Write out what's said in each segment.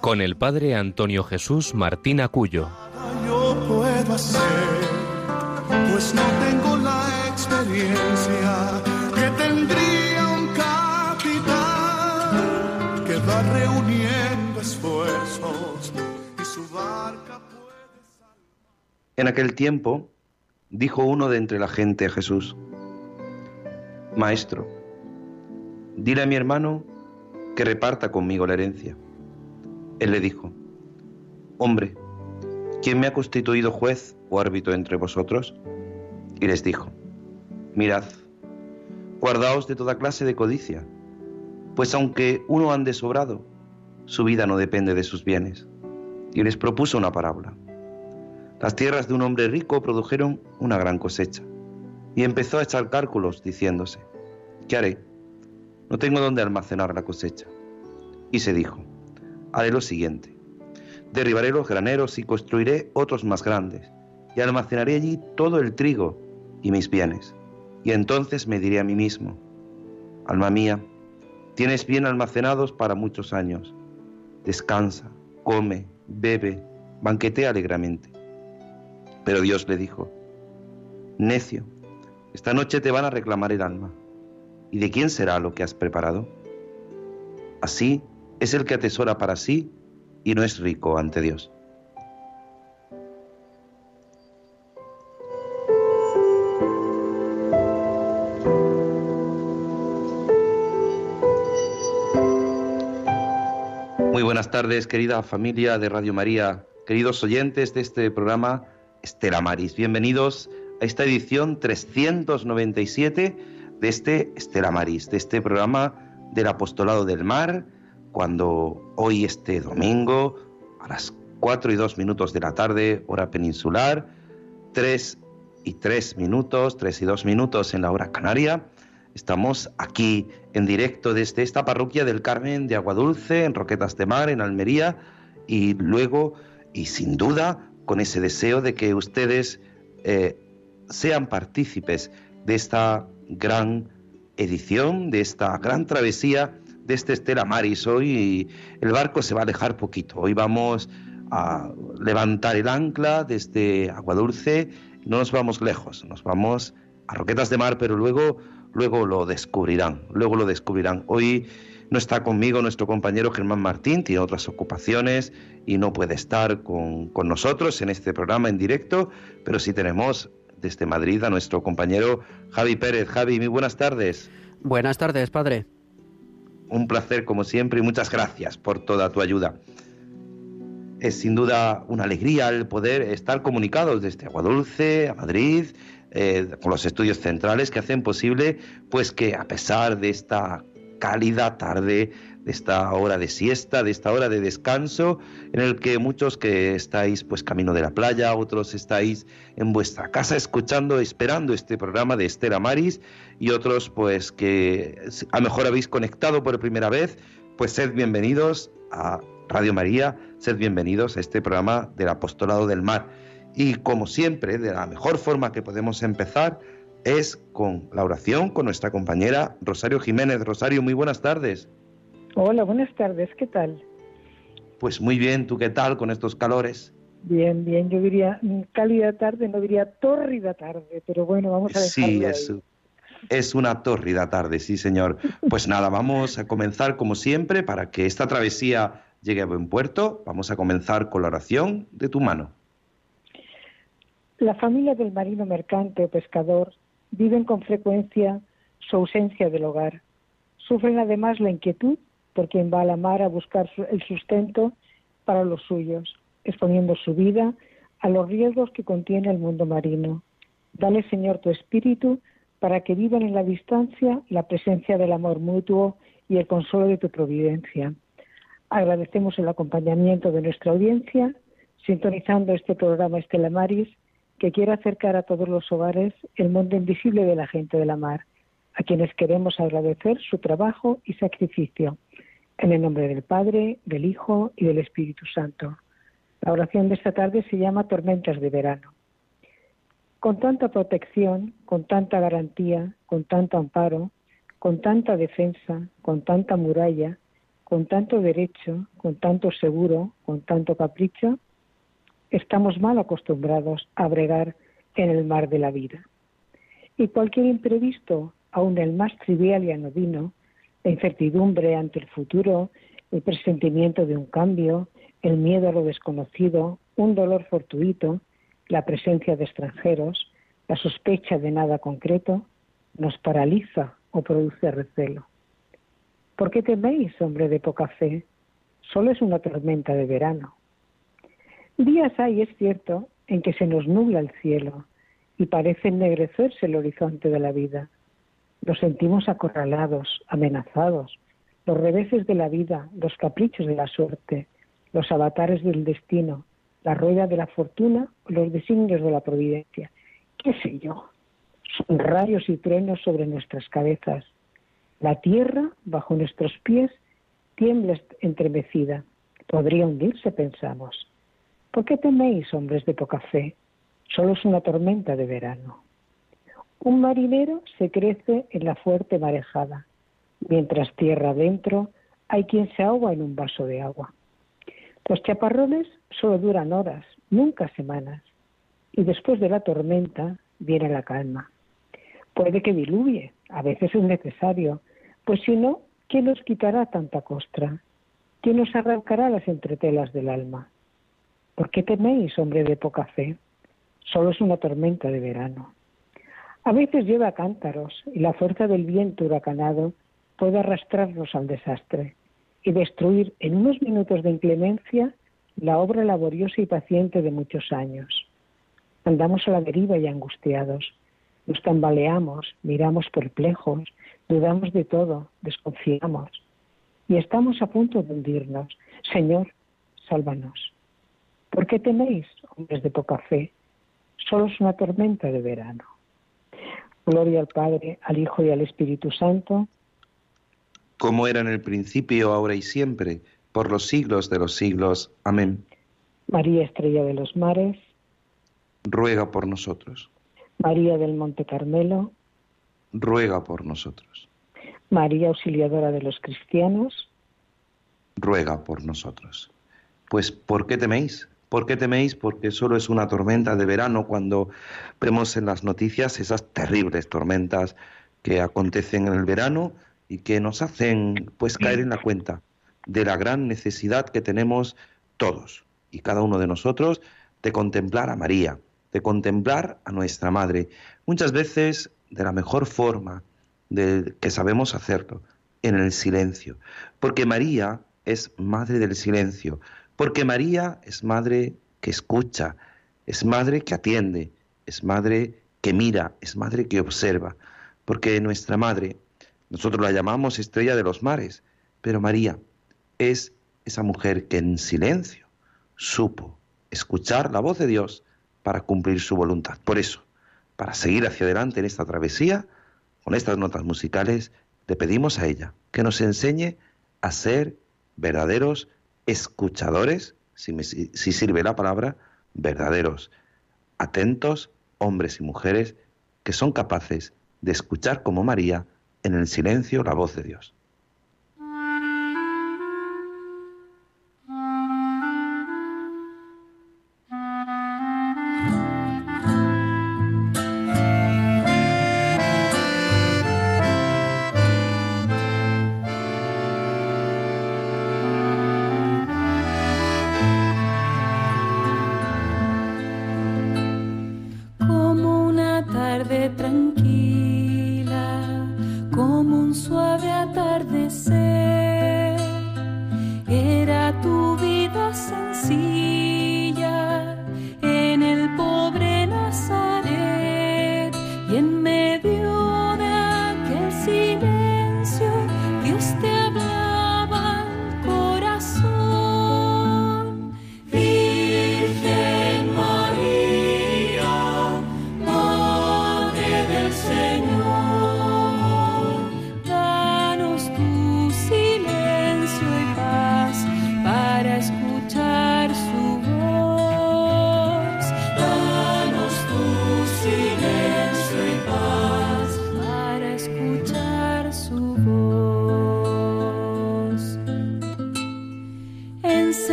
con el padre Antonio Jesús Martín Acuyo. Yo puedo hacer, pues no tengo la experiencia que tendría un capitán que va reuniendo esfuerzos y su barca puede En aquel tiempo dijo uno de entre la gente a Jesús, Maestro, dile a mi hermano que reparta conmigo la herencia. Él le dijo, Hombre, ¿quién me ha constituido juez o árbitro entre vosotros? Y les dijo, Mirad, guardaos de toda clase de codicia, pues aunque uno ande sobrado, su vida no depende de sus bienes. Y les propuso una parábola. Las tierras de un hombre rico produjeron una gran cosecha. Y empezó a echar cálculos, diciéndose, ¿qué haré? No tengo dónde almacenar la cosecha. Y se dijo, haré lo siguiente, derribaré los graneros y construiré otros más grandes, y almacenaré allí todo el trigo y mis bienes. Y entonces me diré a mí mismo, alma mía, tienes bien almacenados para muchos años. Descansa, come, bebe, banquetea alegremente. Pero Dios le dijo, necio, esta noche te van a reclamar el alma. ¿Y de quién será lo que has preparado? Así es el que atesora para sí y no es rico ante Dios. Muy buenas tardes, querida familia de Radio María, queridos oyentes de este programa Estela Maris. Bienvenidos a esta edición 397 de este Estela Maris, de este programa del Apostolado del Mar, cuando hoy este domingo a las 4 y 2 minutos de la tarde, hora peninsular, 3 y 3 minutos, 3 y 2 minutos en la hora canaria, estamos aquí en directo desde esta parroquia del Carmen de Aguadulce, en Roquetas de Mar, en Almería, y luego, y sin duda, con ese deseo de que ustedes eh, sean partícipes de esta gran edición, de esta gran travesía de este Estela Maris. Hoy el barco se va a alejar poquito. Hoy vamos a levantar el ancla desde Aguadulce. No nos vamos lejos, nos vamos a Roquetas de Mar, pero luego, luego lo descubrirán. Luego lo descubrirán. Hoy no está conmigo nuestro compañero Germán Martín, tiene otras ocupaciones y no puede estar con, con nosotros en este programa en directo, pero sí tenemos desde Madrid a nuestro compañero Javi Pérez. Javi, muy buenas tardes. Buenas tardes, padre. Un placer como siempre y muchas gracias por toda tu ayuda. Es sin duda una alegría el poder estar comunicados desde Aguadulce a Madrid, eh, con los estudios centrales que hacen posible pues que a pesar de esta cálida tarde, de esta hora de siesta, de esta hora de descanso, en el que muchos que estáis pues camino de la playa, otros estáis en vuestra casa escuchando, esperando este programa de Estela Maris y otros pues que a lo mejor habéis conectado por primera vez, pues sed bienvenidos a Radio María, sed bienvenidos a este programa del Apostolado del Mar. Y como siempre, de la mejor forma que podemos empezar es con la oración con nuestra compañera Rosario Jiménez. Rosario, muy buenas tardes. Hola, buenas tardes, ¿qué tal? Pues muy bien, ¿tú qué tal con estos calores? Bien, bien, yo diría mm, cálida tarde, no diría tórrida tarde, pero bueno, vamos a dejarlo Sí, es, es una tórrida tarde, sí señor. Pues nada, vamos a comenzar como siempre para que esta travesía llegue a buen puerto. Vamos a comenzar con la oración de tu mano. La familia del marino mercante o pescador viven con frecuencia su ausencia del hogar. Sufren además la inquietud por quien va a la mar a buscar el sustento para los suyos, exponiendo su vida a los riesgos que contiene el mundo marino. Dale, Señor, tu espíritu para que vivan en la distancia la presencia del amor mutuo y el consuelo de tu providencia. Agradecemos el acompañamiento de nuestra audiencia, sintonizando este programa Estela Maris, que quiere acercar a todos los hogares el mundo invisible de la gente de la mar, a quienes queremos agradecer su trabajo y sacrificio. En el nombre del Padre, del Hijo y del Espíritu Santo. La oración de esta tarde se llama Tormentas de Verano. Con tanta protección, con tanta garantía, con tanto amparo, con tanta defensa, con tanta muralla, con tanto derecho, con tanto seguro, con tanto capricho, estamos mal acostumbrados a bregar en el mar de la vida. Y cualquier imprevisto, aun el más trivial y anodino, la incertidumbre ante el futuro, el presentimiento de un cambio, el miedo a lo desconocido, un dolor fortuito, la presencia de extranjeros, la sospecha de nada concreto, nos paraliza o produce recelo. ¿Por qué teméis, hombre de poca fe? Solo es una tormenta de verano. Días hay, es cierto, en que se nos nubla el cielo y parece ennegrecerse el horizonte de la vida. Nos sentimos acorralados, amenazados, los reveses de la vida, los caprichos de la suerte, los avatares del destino, la rueda de la fortuna los designios de la providencia. ¿Qué sé yo? Son rayos y truenos sobre nuestras cabezas, la tierra, bajo nuestros pies, tiembla entremecida. Podría hundirse, pensamos. ¿Por qué teméis, hombres de poca fe? Solo es una tormenta de verano. Un marinero se crece en la fuerte marejada, mientras tierra adentro hay quien se ahoga en un vaso de agua. Los chaparrones solo duran horas, nunca semanas, y después de la tormenta viene la calma. Puede que diluvie, a veces es necesario, pues si no, ¿quién nos quitará tanta costra? ¿Quién nos arrancará las entretelas del alma? ¿Por qué teméis, hombre de poca fe? Solo es una tormenta de verano. A veces lleva cántaros y la fuerza del viento huracanado puede arrastrarnos al desastre y destruir en unos minutos de inclemencia la obra laboriosa y paciente de muchos años. Andamos a la deriva y angustiados, nos tambaleamos, miramos perplejos, dudamos de todo, desconfiamos y estamos a punto de hundirnos. Señor, sálvanos. ¿Por qué teméis, hombres de poca fe? Solo es una tormenta de verano. Gloria al Padre, al Hijo y al Espíritu Santo. Como era en el principio, ahora y siempre, por los siglos de los siglos. Amén. María Estrella de los Mares. Ruega por nosotros. María del Monte Carmelo ruega por nosotros. María Auxiliadora de los Cristianos, ruega por nosotros. Pues, ¿por qué teméis? ¿Por qué teméis? Porque solo es una tormenta de verano cuando vemos en las noticias esas terribles tormentas que acontecen en el verano y que nos hacen pues caer en la cuenta de la gran necesidad que tenemos todos y cada uno de nosotros de contemplar a María, de contemplar a nuestra Madre. Muchas veces de la mejor forma de, que sabemos hacerlo, en el silencio. Porque María es madre del silencio, porque María es madre que escucha, es madre que atiende, es madre que mira, es madre que observa, porque nuestra madre, nosotros la llamamos estrella de los mares, pero María es esa mujer que en silencio supo escuchar la voz de Dios para cumplir su voluntad. Por eso, para seguir hacia adelante en esta travesía, con estas notas musicales, le pedimos a ella que nos enseñe a ser verdaderos escuchadores, si, si sirve la palabra, verdaderos, atentos, hombres y mujeres que son capaces de escuchar como María en el silencio la voz de Dios.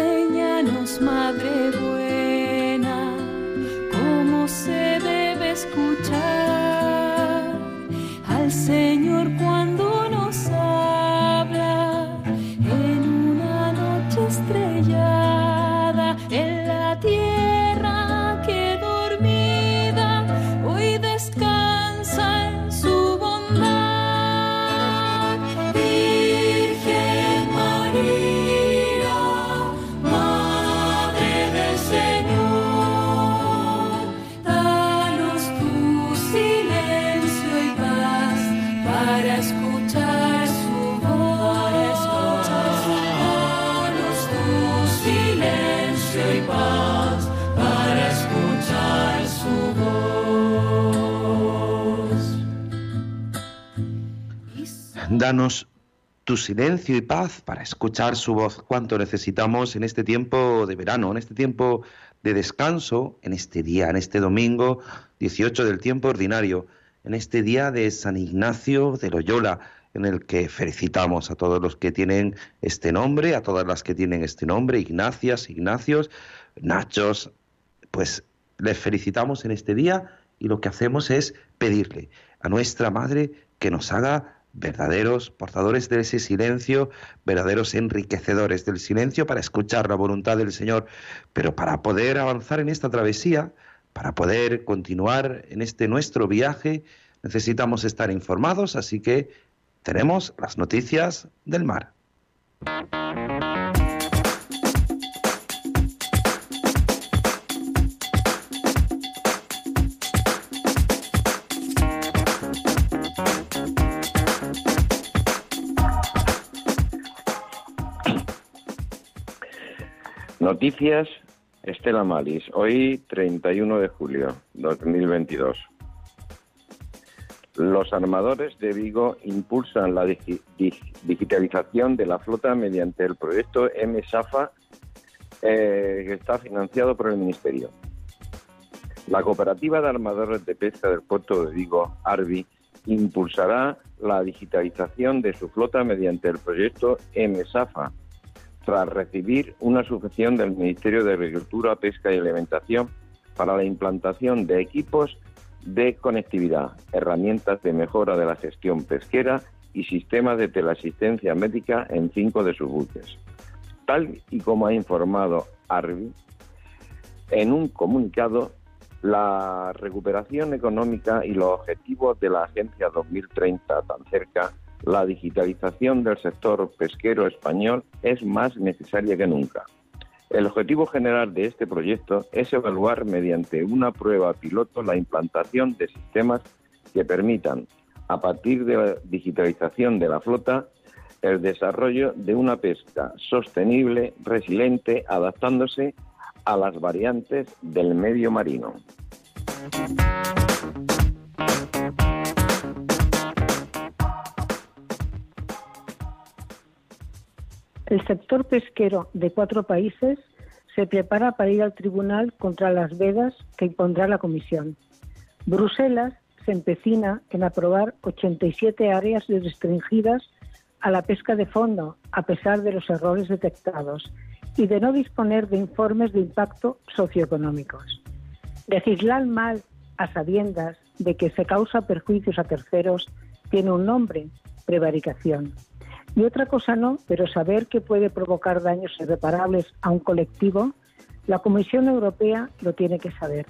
enséñanos, Madre Danos tu silencio y paz para escuchar su voz. Cuánto necesitamos en este tiempo de verano, en este tiempo de descanso, en este día, en este domingo 18 del tiempo ordinario, en este día de San Ignacio de Loyola, en el que felicitamos a todos los que tienen este nombre, a todas las que tienen este nombre, Ignacias, Ignacios, Nachos, pues les felicitamos en este día y lo que hacemos es pedirle a nuestra Madre que nos haga verdaderos portadores de ese silencio, verdaderos enriquecedores del silencio para escuchar la voluntad del Señor. Pero para poder avanzar en esta travesía, para poder continuar en este nuestro viaje, necesitamos estar informados, así que tenemos las noticias del mar. Noticias Estela Malis, hoy 31 de julio 2022. Los armadores de Vigo impulsan la digitalización de la flota mediante el proyecto M-SAFA eh, que está financiado por el Ministerio. La cooperativa de armadores de pesca del puerto de Vigo, ARBI, impulsará la digitalización de su flota mediante el proyecto M-SAFA tras recibir una subvención del Ministerio de Agricultura, Pesca y Alimentación para la implantación de equipos de conectividad, herramientas de mejora de la gestión pesquera y sistemas de teleasistencia médica en cinco de sus buques. Tal y como ha informado ARBI, en un comunicado, la recuperación económica y los objetivos de la Agencia 2030 tan cerca la digitalización del sector pesquero español es más necesaria que nunca. El objetivo general de este proyecto es evaluar mediante una prueba piloto la implantación de sistemas que permitan, a partir de la digitalización de la flota, el desarrollo de una pesca sostenible, resiliente, adaptándose a las variantes del medio marino. El sector pesquero de cuatro países se prepara para ir al tribunal contra las vedas que impondrá la Comisión. Bruselas se empecina en aprobar 87 áreas restringidas a la pesca de fondo, a pesar de los errores detectados, y de no disponer de informes de impacto socioeconómicos. Legislar mal a sabiendas de que se causa perjuicios a terceros tiene un nombre, prevaricación. Y otra cosa no, pero saber que puede provocar daños irreparables a un colectivo, la Comisión Europea lo tiene que saber.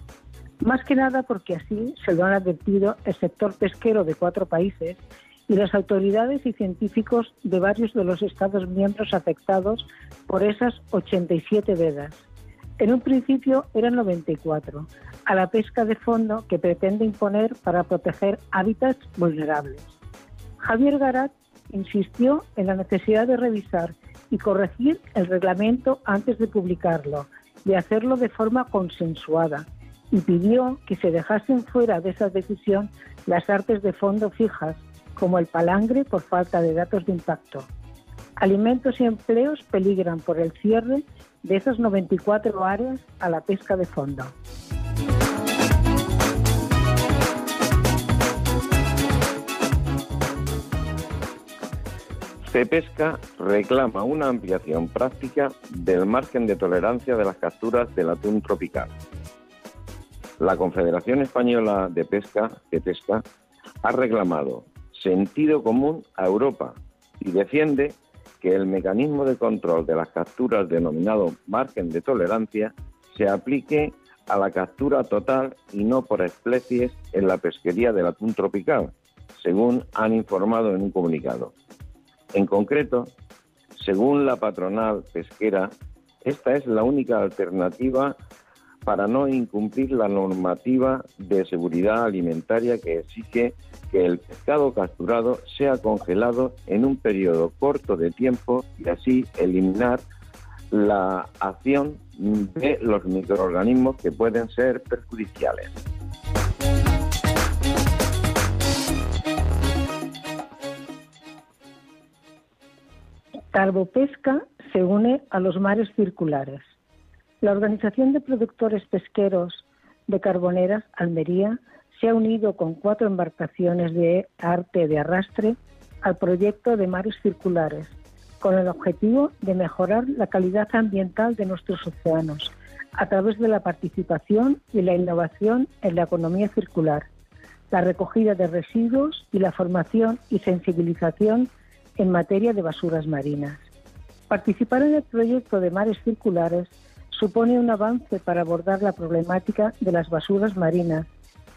Más que nada porque así se lo han advertido el sector pesquero de cuatro países y las autoridades y científicos de varios de los Estados miembros afectados por esas 87 vedas. En un principio eran 94, a la pesca de fondo que pretende imponer para proteger hábitats vulnerables. Javier Garat insistió en la necesidad de revisar y corregir el reglamento antes de publicarlo y hacerlo de forma consensuada y pidió que se dejasen fuera de esa decisión las artes de fondo fijas, como el palangre por falta de datos de impacto. Alimentos y empleos peligran por el cierre de esas 94 áreas a la pesca de fondo. Pesca reclama una ampliación práctica del margen de tolerancia de las capturas del atún tropical. La Confederación Española de Pesca, de Pesca, ha reclamado sentido común a Europa y defiende que el mecanismo de control de las capturas denominado margen de tolerancia se aplique a la captura total y no por especies en la pesquería del atún tropical, según han informado en un comunicado. En concreto, según la patronal pesquera, esta es la única alternativa para no incumplir la normativa de seguridad alimentaria que exige que el pescado capturado sea congelado en un periodo corto de tiempo y así eliminar la acción de los microorganismos que pueden ser perjudiciales. Carbopesca se une a los mares circulares. La Organización de Productores Pesqueros de Carboneras, Almería, se ha unido con cuatro embarcaciones de arte de arrastre al proyecto de mares circulares, con el objetivo de mejorar la calidad ambiental de nuestros océanos a través de la participación y la innovación en la economía circular, la recogida de residuos y la formación y sensibilización en materia de basuras marinas. Participar en el proyecto de mares circulares supone un avance para abordar la problemática de las basuras marinas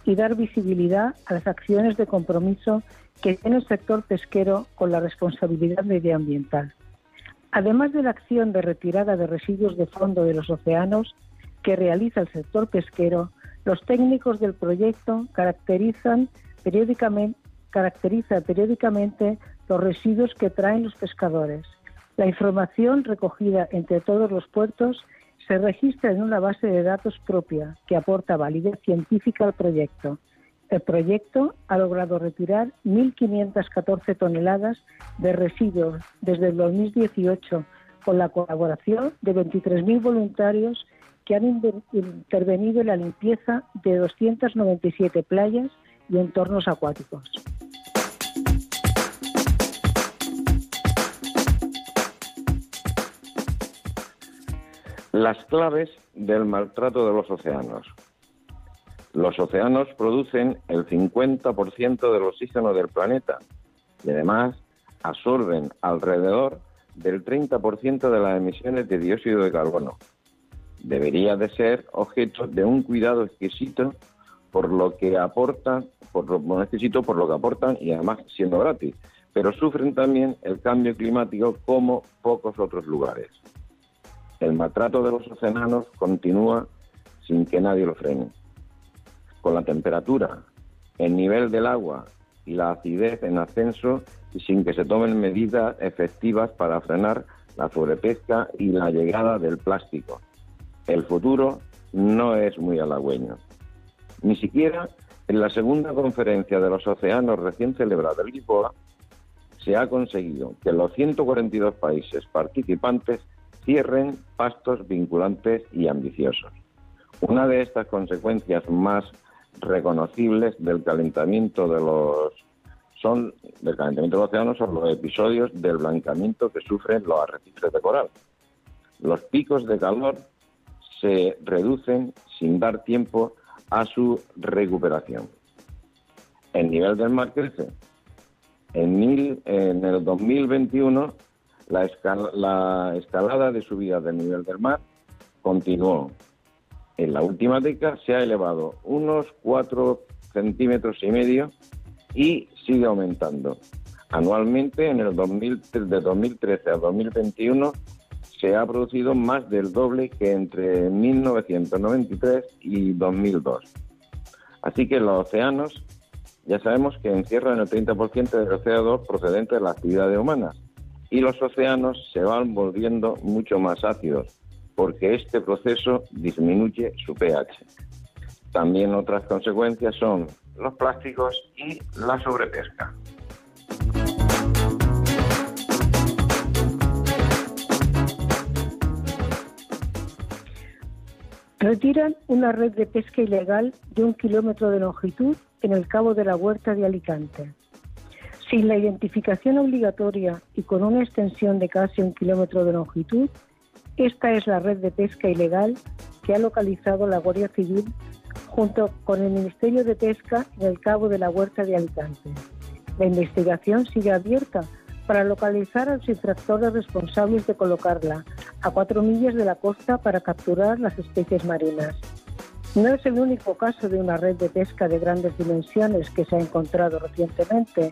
y dar visibilidad a las acciones de compromiso que tiene el sector pesquero con la responsabilidad medioambiental. Además de la acción de retirada de residuos de fondo de los océanos que realiza el sector pesquero, los técnicos del proyecto caracterizan periódicamente, caracteriza periódicamente los residuos que traen los pescadores. La información recogida entre todos los puertos se registra en una base de datos propia que aporta validez científica al proyecto. El proyecto ha logrado retirar 1.514 toneladas de residuos desde el 2018 con la colaboración de 23.000 voluntarios que han intervenido en la limpieza de 297 playas y entornos acuáticos. Las claves del maltrato de los océanos. Los océanos producen el 50% del oxígeno del planeta y además absorben alrededor del 30% de las emisiones de dióxido de carbono. Debería de ser objeto de un cuidado exquisito por lo que aportan, por lo exquisito por lo que aportan y además siendo gratis, pero sufren también el cambio climático como pocos otros lugares. El maltrato de los océanos continúa sin que nadie lo frene. Con la temperatura, el nivel del agua y la acidez en ascenso y sin que se tomen medidas efectivas para frenar la sobrepesca y la llegada del plástico. El futuro no es muy halagüeño. Ni siquiera en la segunda conferencia de los océanos recién celebrada en Lisboa se ha conseguido que los 142 países participantes cierren pastos vinculantes y ambiciosos. Una de estas consecuencias más reconocibles del calentamiento de los son del calentamiento son los episodios del blancamiento que sufren los arrecifes de coral. Los picos de calor se reducen sin dar tiempo a su recuperación. El nivel del mar crece. En, en el 2021 la, escalada de subida del nivel del mar continuó. En la última década se ha elevado unos 4 centímetros y medio y sigue aumentando. Anualmente, en el 2000, de 2013 a 2021, se ha producido más del doble que entre 1993 y 2002. Así que los océanos ya sabemos que encierran el 30% del CO2 procedente de las actividades humanas y los océanos se van volviendo mucho más ácidos porque este proceso disminuye su pH. También otras consecuencias son los plásticos y la sobrepesca. Retiran una red de pesca ilegal de un kilómetro de longitud en el Cabo de la Huerta de Alicante. Sin la identificación obligatoria y con una extensión de casi un kilómetro de longitud, esta es la red de pesca ilegal que ha localizado la Guardia Civil junto con el Ministerio de Pesca en el Cabo de la Huerta de Alicante. La investigación sigue abierta para localizar a los infractores responsables de colocarla a cuatro millas de la costa para capturar las especies marinas. No es el único caso de una red de pesca de grandes dimensiones que se ha encontrado recientemente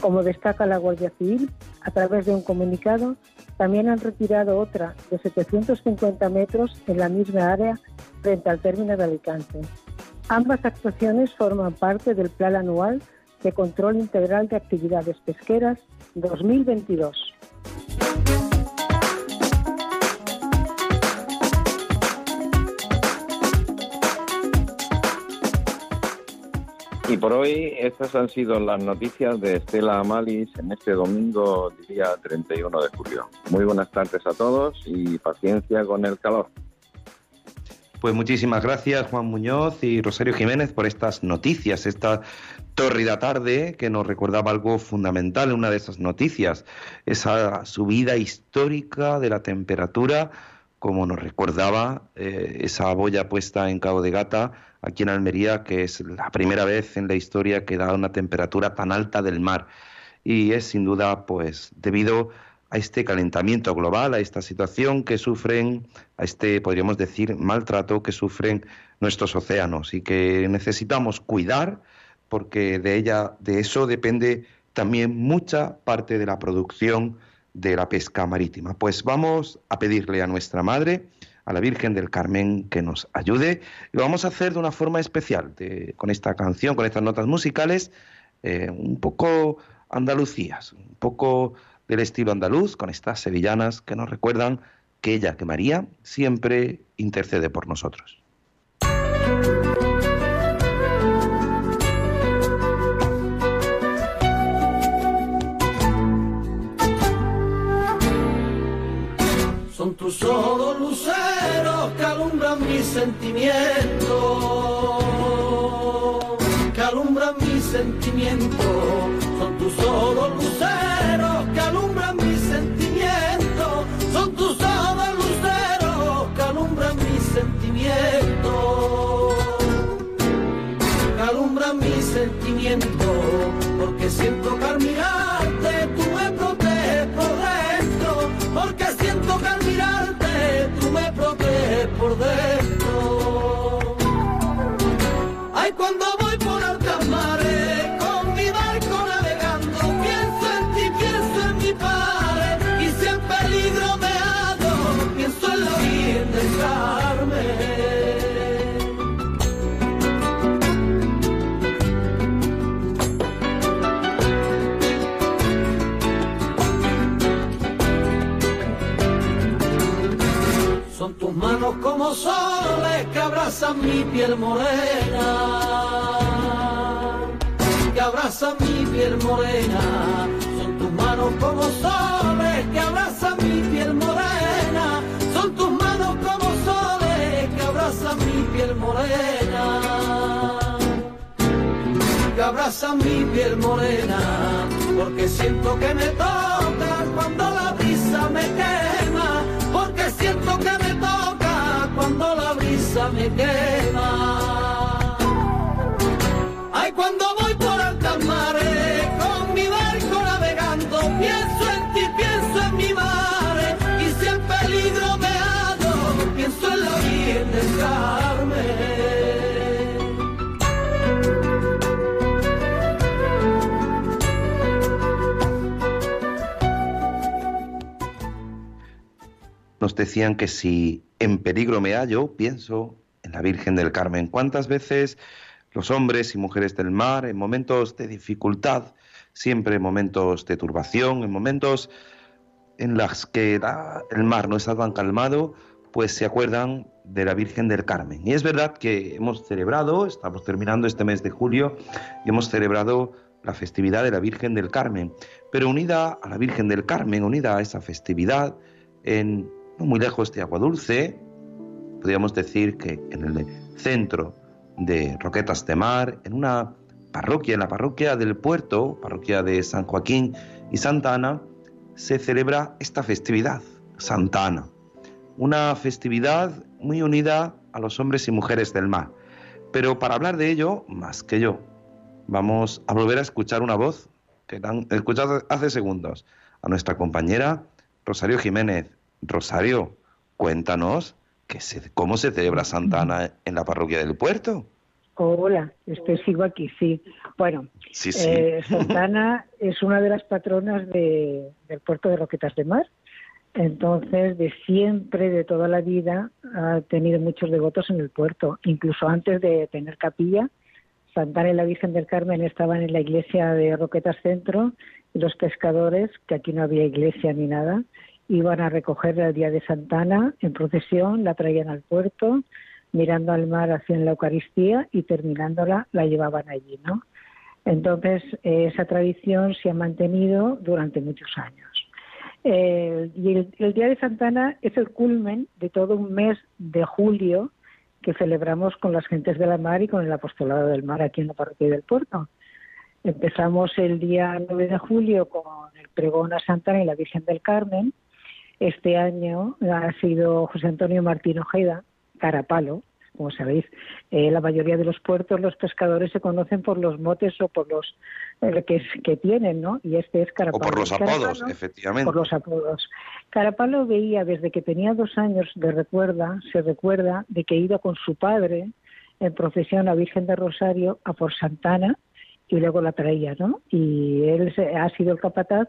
como destaca la Guardia Civil, a través de un comunicado, también han retirado otra de 750 metros en la misma área frente al término de Alicante. Ambas actuaciones forman parte del Plan Anual de Control Integral de Actividades Pesqueras 2022. Por hoy estas han sido las noticias de Estela Amalis en este domingo, día 31 de julio. Muy buenas tardes a todos y paciencia con el calor. Pues muchísimas gracias Juan Muñoz y Rosario Jiménez por estas noticias, esta tórrida tarde que nos recordaba algo fundamental en una de esas noticias, esa subida histórica de la temperatura, como nos recordaba eh, esa boya puesta en Cabo de Gata, aquí en Almería, que es la primera vez en la historia que da una temperatura tan alta del mar. Y es sin duda, pues, debido a este calentamiento global, a esta situación que sufren, a este, podríamos decir, maltrato que sufren nuestros océanos y que necesitamos cuidar porque de ella, de eso depende también mucha parte de la producción de la pesca marítima. Pues vamos a pedirle a nuestra madre, a la Virgen del Carmen, que nos ayude. Lo vamos a hacer de una forma especial, con esta canción, con estas notas musicales, eh, un poco andalucías, un poco del estilo andaluz, con estas sevillanas que nos recuerdan que ella, que María, siempre intercede por nosotros. Tus ojos luceros que alumbran mis sentimientos, que alumbran mis sentimientos. Son tus ojos luceros como soles que abrazan mi piel morena, que abrazan mi piel morena. Son tus manos como soles que abrazan mi piel morena. Son tus manos como soles que abrazan mi piel morena que abrazan mi piel morena, porque siento que me toca cuando la brisa me quema, porque siento que me brisa me quema. Ay, cuando decían que si en peligro me hallo, pienso en la Virgen del Carmen. ¿Cuántas veces los hombres y mujeres del mar, en momentos de dificultad, siempre en momentos de turbación, en momentos en los que el mar no está tan calmado, pues se acuerdan de la Virgen del Carmen. Y es verdad que hemos celebrado, estamos terminando este mes de julio, y hemos celebrado la festividad de la Virgen del Carmen. Pero unida a la Virgen del Carmen, unida a esa festividad, en no muy lejos de Agua Dulce, podríamos decir que en el centro de Roquetas de Mar, en una parroquia, en la parroquia del puerto, parroquia de San Joaquín y Santa Ana, se celebra esta festividad, Santa Ana. Una festividad muy unida a los hombres y mujeres del mar. Pero para hablar de ello, más que yo, vamos a volver a escuchar una voz que han escuchado hace segundos, a nuestra compañera Rosario Jiménez. Rosario, cuéntanos que se- cómo se celebra Santa Ana en la parroquia del puerto. Hola, estoy sigo aquí, sí. Bueno, Sí, sí. eh, Santana es una de las patronas de- del puerto de Roquetas de Mar. Entonces, de siempre, de toda la vida, ha tenido muchos devotos en el puerto. Incluso antes de tener capilla, Santana y la Virgen del Carmen estaban en la iglesia de Roquetas Centro y los pescadores, que aquí no había iglesia ni nada, iban a recogerla el día de Santana en procesión, la traían al puerto, mirando al mar hacían la Eucaristía y terminándola la llevaban allí, ¿no? Entonces, esa tradición se ha mantenido durante muchos años. y el, Día de Santana es el culmen de todo un mes de julio que celebramos con las gentes de la mar y con el apostolado del mar aquí en la parroquia del puerto. Empezamos el día 9 de julio con el pregón a Santana y la Virgen del Carmen. Este año ha sido José Antonio Martín Ojeda, Carapalo, como sabéis, eh, la mayoría de los puertos, los pescadores se conocen por los motes o por los eh, que, que, tienen, ¿no? Y este es Carapalo. O por los apodos, efectivamente. Por los apodos. Carapalo veía desde que tenía dos años de recuerda, se recuerda de que iba con su padre en procesión a Virgen de Rosario a por Santana y luego la traía, ¿no? Y él ha sido el capataz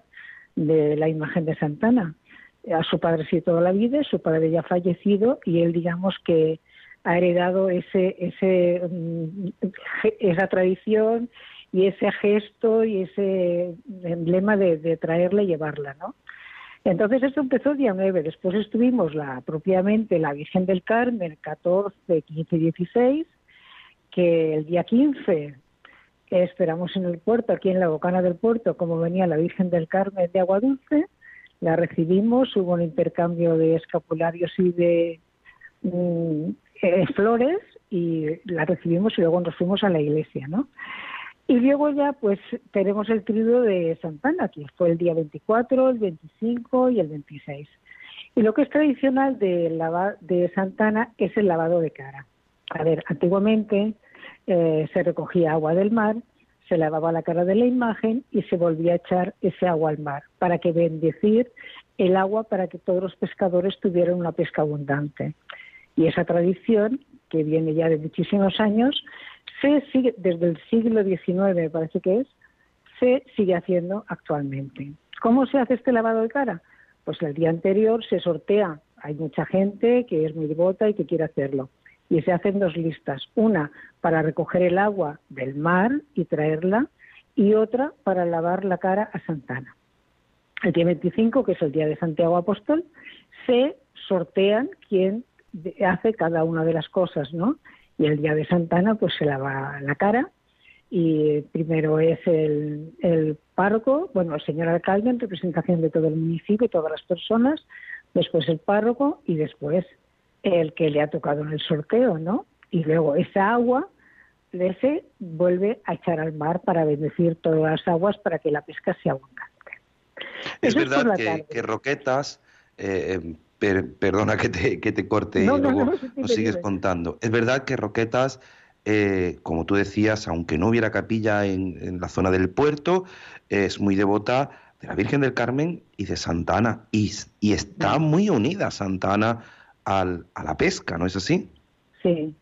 de la imagen de Santana. A su padre sí toda la vida, su padre ya fallecido y él digamos que ha heredado ese, ese, mm, esa tradición y ese gesto y ese emblema de, traerla y llevarla, ¿no? Entonces esto empezó el día 9, después estuvimos la, propiamente la Virgen del Carmen, 14, 15 16, que el día 15 esperamos en el puerto, aquí en la Bocana del Puerto, como venía la Virgen del Carmen de Agua Dulce, la recibimos, hubo un intercambio de escapularios y de mm, eh, flores y la recibimos y luego nos fuimos a la iglesia, ¿no? Y luego ya pues tenemos el trío de Santana, que fue el día 24, el 25 y el 26. Y lo que es tradicional de, lava, de Santana es el lavado de cara. A ver, antiguamente eh, se recogía agua del mar, se lavaba la cara de la imagen y se volvía a echar ese agua al mar para que bendecir el agua para que todos los pescadores tuvieran una pesca abundante. Y esa tradición, que viene ya de muchísimos años, se sigue, desde el siglo XIX, me parece que es, se sigue haciendo actualmente. ¿Cómo se hace este lavado de cara? Pues el día anterior se sortea. Hay mucha gente que es muy devota y que quiere hacerlo. Y se hacen dos listas. Una para recoger el agua del mar y traerla y otra para lavar la cara a Santana. El día 25, que es el día de Santiago Apóstol, se sortean quién hace cada una de las cosas, ¿no? Y el día de Santana, pues se lava la cara y primero es el, el párroco, bueno, el señor alcalde en representación de todo el municipio y todas las personas, después el párroco y después el que le ha tocado en el sorteo, ¿no? Y luego esa agua de ese vuelve a echar al mar para bendecir todas las aguas para que la pesca sea abundante. Es verdad que, Roquetas eh, perdona que te, que te corte y luego nos sigues contando. Es verdad que Roquetas, eh, como tú decías, aunque no hubiera capilla en, la zona del puerto, es muy devota de la Virgen del Carmen y de Santana. Y, y está muy unida Santana al, a la pesca, ¿no es así? Sí.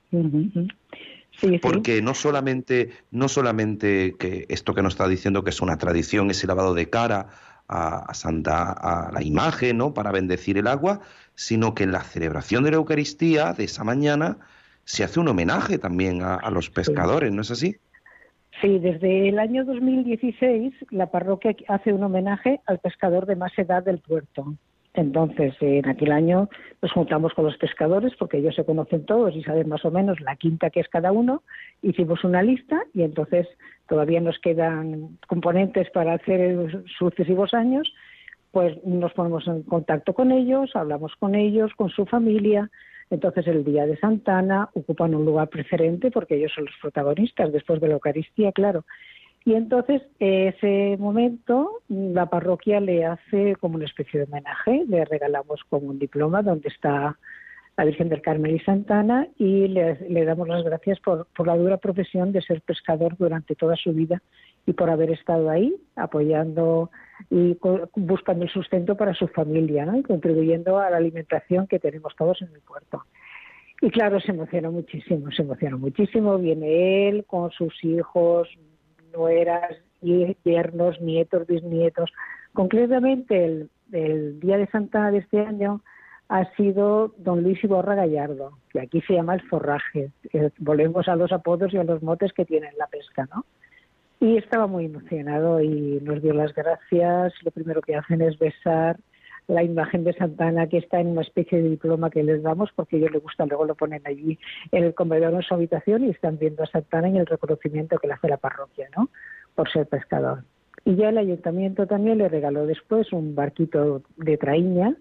Porque no solamente, no solamente que esto que nos está diciendo que es una tradición, ese lavado de cara, a, Santa, a la imagen, ¿no? Para bendecir el agua, sino que en la celebración de la Eucaristía de esa mañana se hace un homenaje también a, los pescadores, ¿no es así? Sí, desde el año 2016 la parroquia hace un homenaje al pescador de más edad del puerto. Entonces, en aquel año nos juntamos con los pescadores porque ellos se conocen todos y saben más o menos la quinta que es cada uno. Hicimos una lista y entonces todavía nos quedan componentes para hacer sucesivos años. Pues nos ponemos en contacto con ellos, hablamos con ellos, con su familia. Entonces, el día de Santana ocupan un lugar preferente porque ellos son los protagonistas después de la Eucaristía, claro. Y entonces, ese momento, la parroquia le hace como una especie de homenaje, le regalamos como un diploma donde está la Virgen del Carmen y Santana y le, damos las gracias por, la dura profesión de ser pescador durante toda su vida y por haber estado ahí apoyando y buscando el sustento para su familia y contribuyendo a la alimentación que tenemos todos en el puerto. Y claro, se emocionó muchísimo, se emocionó muchísimo. Viene él con sus hijos, nueras, yernos, nietos, bisnietos. Concretamente, el, el día de Santa de este año ha sido don Luis Iborra Gallardo, que aquí se llama el forraje. Eh, volvemos a los apodos y a los motes que tiene la pesca, ¿no? Y estaba muy emocionado y nos dio las gracias. Lo primero que hacen es besar la imagen de Santana que está en una especie de diploma que les damos porque a ellos les gusta, luego lo ponen allí en el comedor en su habitación y están viendo a Santana en el reconocimiento que le hace la parroquia, ¿no? Por ser pescador. Y ya el ayuntamiento también le regaló después un barquito de traíña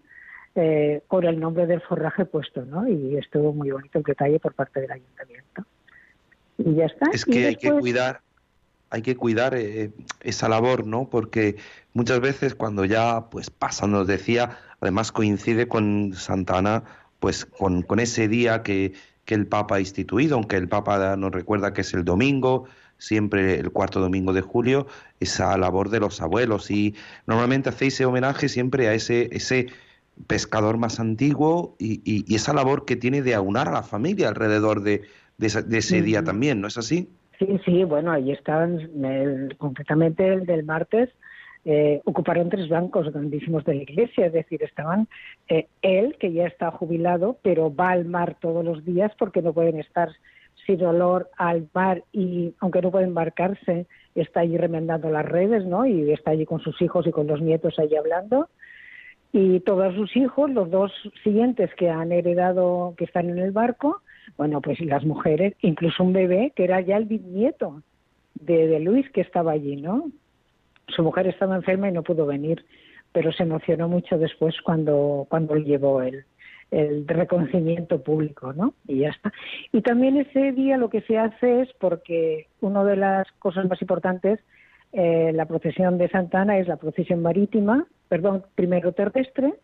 eh, con el nombre del forraje puesto, ¿no? Y estuvo muy bonito el detalle por parte del ayuntamiento. Y ya está. Es que hay que cuidar, hay que cuidar eh, esa labor, ¿no? Porque muchas veces cuando ya pues pasa, nos decía, además coincide con Santana, pues con, con ese día que, que el Papa ha instituido, aunque el Papa nos recuerda que es el domingo, siempre el cuarto domingo de julio, esa labor de los abuelos. Y normalmente hacéis ese homenaje siempre a ese, ese pescador más antiguo y, esa labor que tiene de aunar a la familia alrededor de, ese día también, ¿no es así? Sí, sí, bueno, ahí estaban, concretamente el del martes, eh, ocuparon tres bancos grandísimos de la iglesia, es decir, estaban eh, él, que ya está jubilado, pero va al mar todos los días porque no pueden estar sin olor al mar y aunque no puede embarcarse, está allí remendando las redes, ¿no? Y está allí con sus hijos y con los nietos allí hablando y todos sus hijos, los dos siguientes que han heredado, que están en el barco, bueno, pues las mujeres, incluso un bebé que era ya el bisnieto de, de Luis que estaba allí, ¿no? Su mujer estaba enferma y no pudo venir, pero se emocionó mucho después cuando, cuando llevó el, el reconocimiento público, ¿no? Y ya está. Y también ese día lo que se hace es porque una de las cosas más importantes eh, la procesión de Santa Ana es la procesión marítima, perdón, primero terrestre,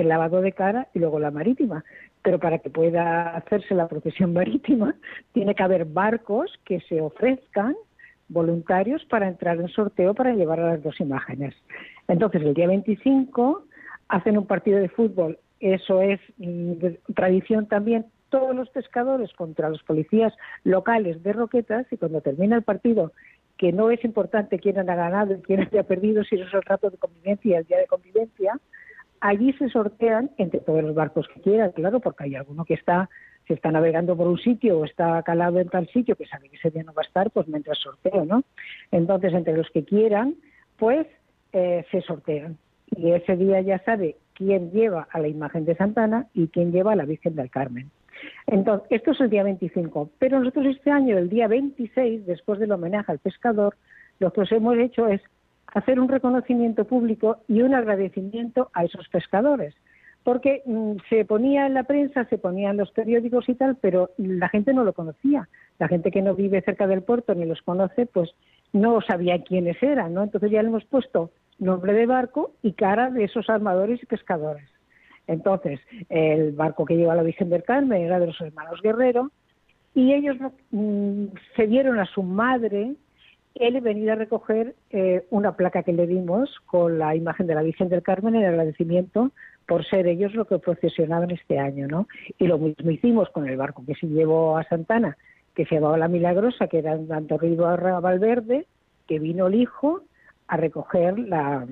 el lavado de cara y luego la marítima. Pero para que pueda hacerse la procesión marítima, tiene que haber barcos que se ofrezcan voluntarios para entrar en sorteo para llevar a las dos imágenes. Entonces, el día 25 hacen un partido de fútbol. Eso es mm, tradición también. Todos los pescadores contra los policías locales de Roquetas y cuando termina el partido que no es importante quién ha ganado y quién haya perdido, si es el rato de convivencia el día de convivencia, allí se sortean entre todos los barcos que quieran, claro, porque hay alguno que está, se está navegando por un sitio o está calado en tal sitio que sabe que ese día no va a estar, pues mientras sorteo, ¿no? Entonces, entre los que quieran, pues eh, se sortean. Y ese día ya sabe quién lleva a la imagen de Santana y quién lleva a la Virgen del Carmen. Entonces, esto es el día 25, pero nosotros este año, el día 26, después del homenaje al pescador, lo que os hemos hecho es hacer un reconocimiento público y un agradecimiento a esos pescadores. Porque mm, se ponía en la prensa, se ponía en los periódicos y tal, pero la gente no lo conocía. La gente que no vive cerca del puerto ni los conoce, pues no sabía quiénes eran, ¿no? Entonces ya le hemos puesto nombre de barco y cara de esos armadores y pescadores. Entonces, el barco que lleva la Virgen del Carmen era de los hermanos Guerrero y ellos mm, se dieron a su madre el venir a recoger eh, una placa que le dimos con la imagen de la Virgen del Carmen en agradecimiento por ser ellos lo que procesionaban este año, ¿no? Y lo mismo hicimos con el barco que se llevó a Santana, que se llamaba La Milagrosa, que era en Río a Valverde, que vino el hijo a recoger la,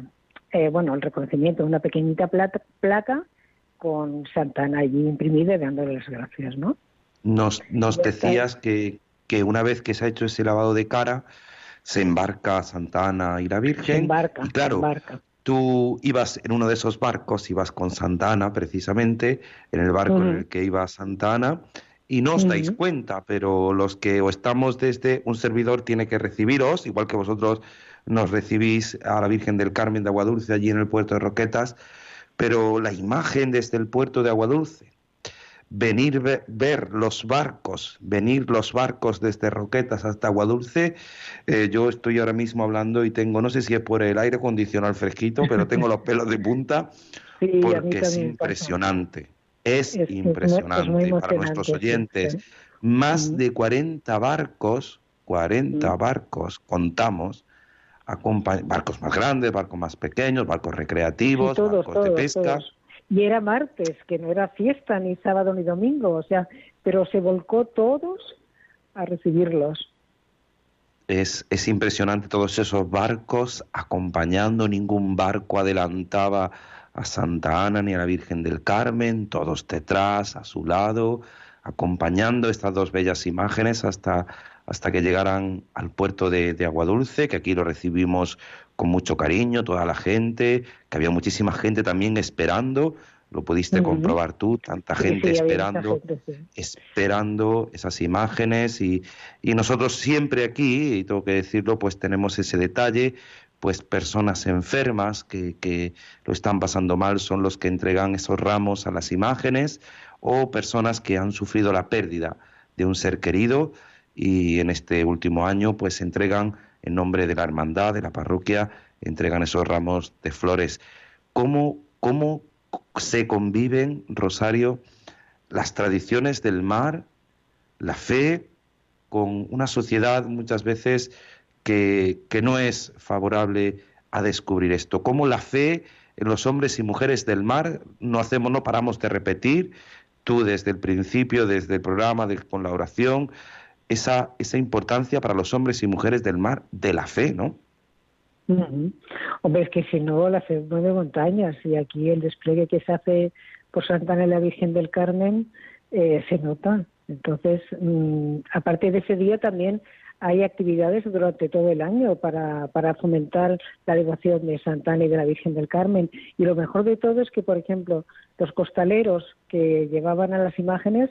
eh, bueno, el reconocimiento de una pequeñita placa con Santana allí imprimida y dándole las gracias, ¿no? Nos, nos decías que, que una vez que se ha hecho ese lavado de cara, se embarca Santana y la Virgen. Se embarca, y claro, tú ibas en uno de esos barcos, ibas con Santana precisamente, en el barco en el que iba Santana, y no os dais cuenta, pero los que o estamos desde un servidor tiene que recibiros, igual que vosotros nos recibís a la Virgen del Carmen de Aguadulce allí en el puerto de Roquetas, pero la imagen desde el puerto de Aguadulce, venir ver los barcos, venir los barcos desde Roquetas hasta Aguadulce, eh, yo estoy ahora mismo hablando y tengo, no sé si es por el aire acondicionado fresquito, pero tengo los pelos de punta porque es impresionante. Es, impresionante para nuestros oyentes. Más de 40 barcos, 40 barcos, contamos, barcos más grandes, barcos más pequeños, barcos recreativos, barcos de pesca. Y era martes, que no era fiesta ni sábado ni domingo, o sea, pero se volcó todos a recibirlos. Es, es impresionante todos esos barcos acompañando, ningún barco adelantaba a Santa Ana ni a la Virgen del Carmen, todos detrás, a su lado, acompañando estas dos bellas imágenes hasta hasta que llegaran al puerto de, Aguadulce, que aquí lo recibimos con mucho cariño, toda la gente, que había muchísima gente también esperando, lo pudiste comprobar tú, tanta gente esperando, esperando esas imágenes y, y nosotros siempre aquí, y tengo que decirlo, pues tenemos ese detalle, pues personas enfermas que, que, lo están pasando mal son los que entregan esos ramos a las imágenes o personas que han sufrido la pérdida de un ser querido y en este último año pues entregan en nombre de la hermandad, de la parroquia, entregan esos ramos de flores. ¿Cómo, cómo se conviven, Rosario, las tradiciones del mar, la fe, con una sociedad muchas veces que, que no es favorable a descubrir esto? ¿Cómo la fe en los hombres y mujeres del mar no hacemos, no paramos de repetir, tú desde el principio, desde el programa, con la oración, esa, esa importancia para los hombres y mujeres del mar de la fe, ¿no? Hombre, es que si no, la fe mueve montañas y aquí el despliegue que se hace por Santa Ana la Virgen del Carmen eh, se nota. Entonces, mm, aparte de ese día también hay actividades durante todo el año para, para fomentar la devoción de Santa Ana y de la Virgen del Carmen. Y lo mejor de todo es que, por ejemplo, los costaleros que llevaban a las imágenes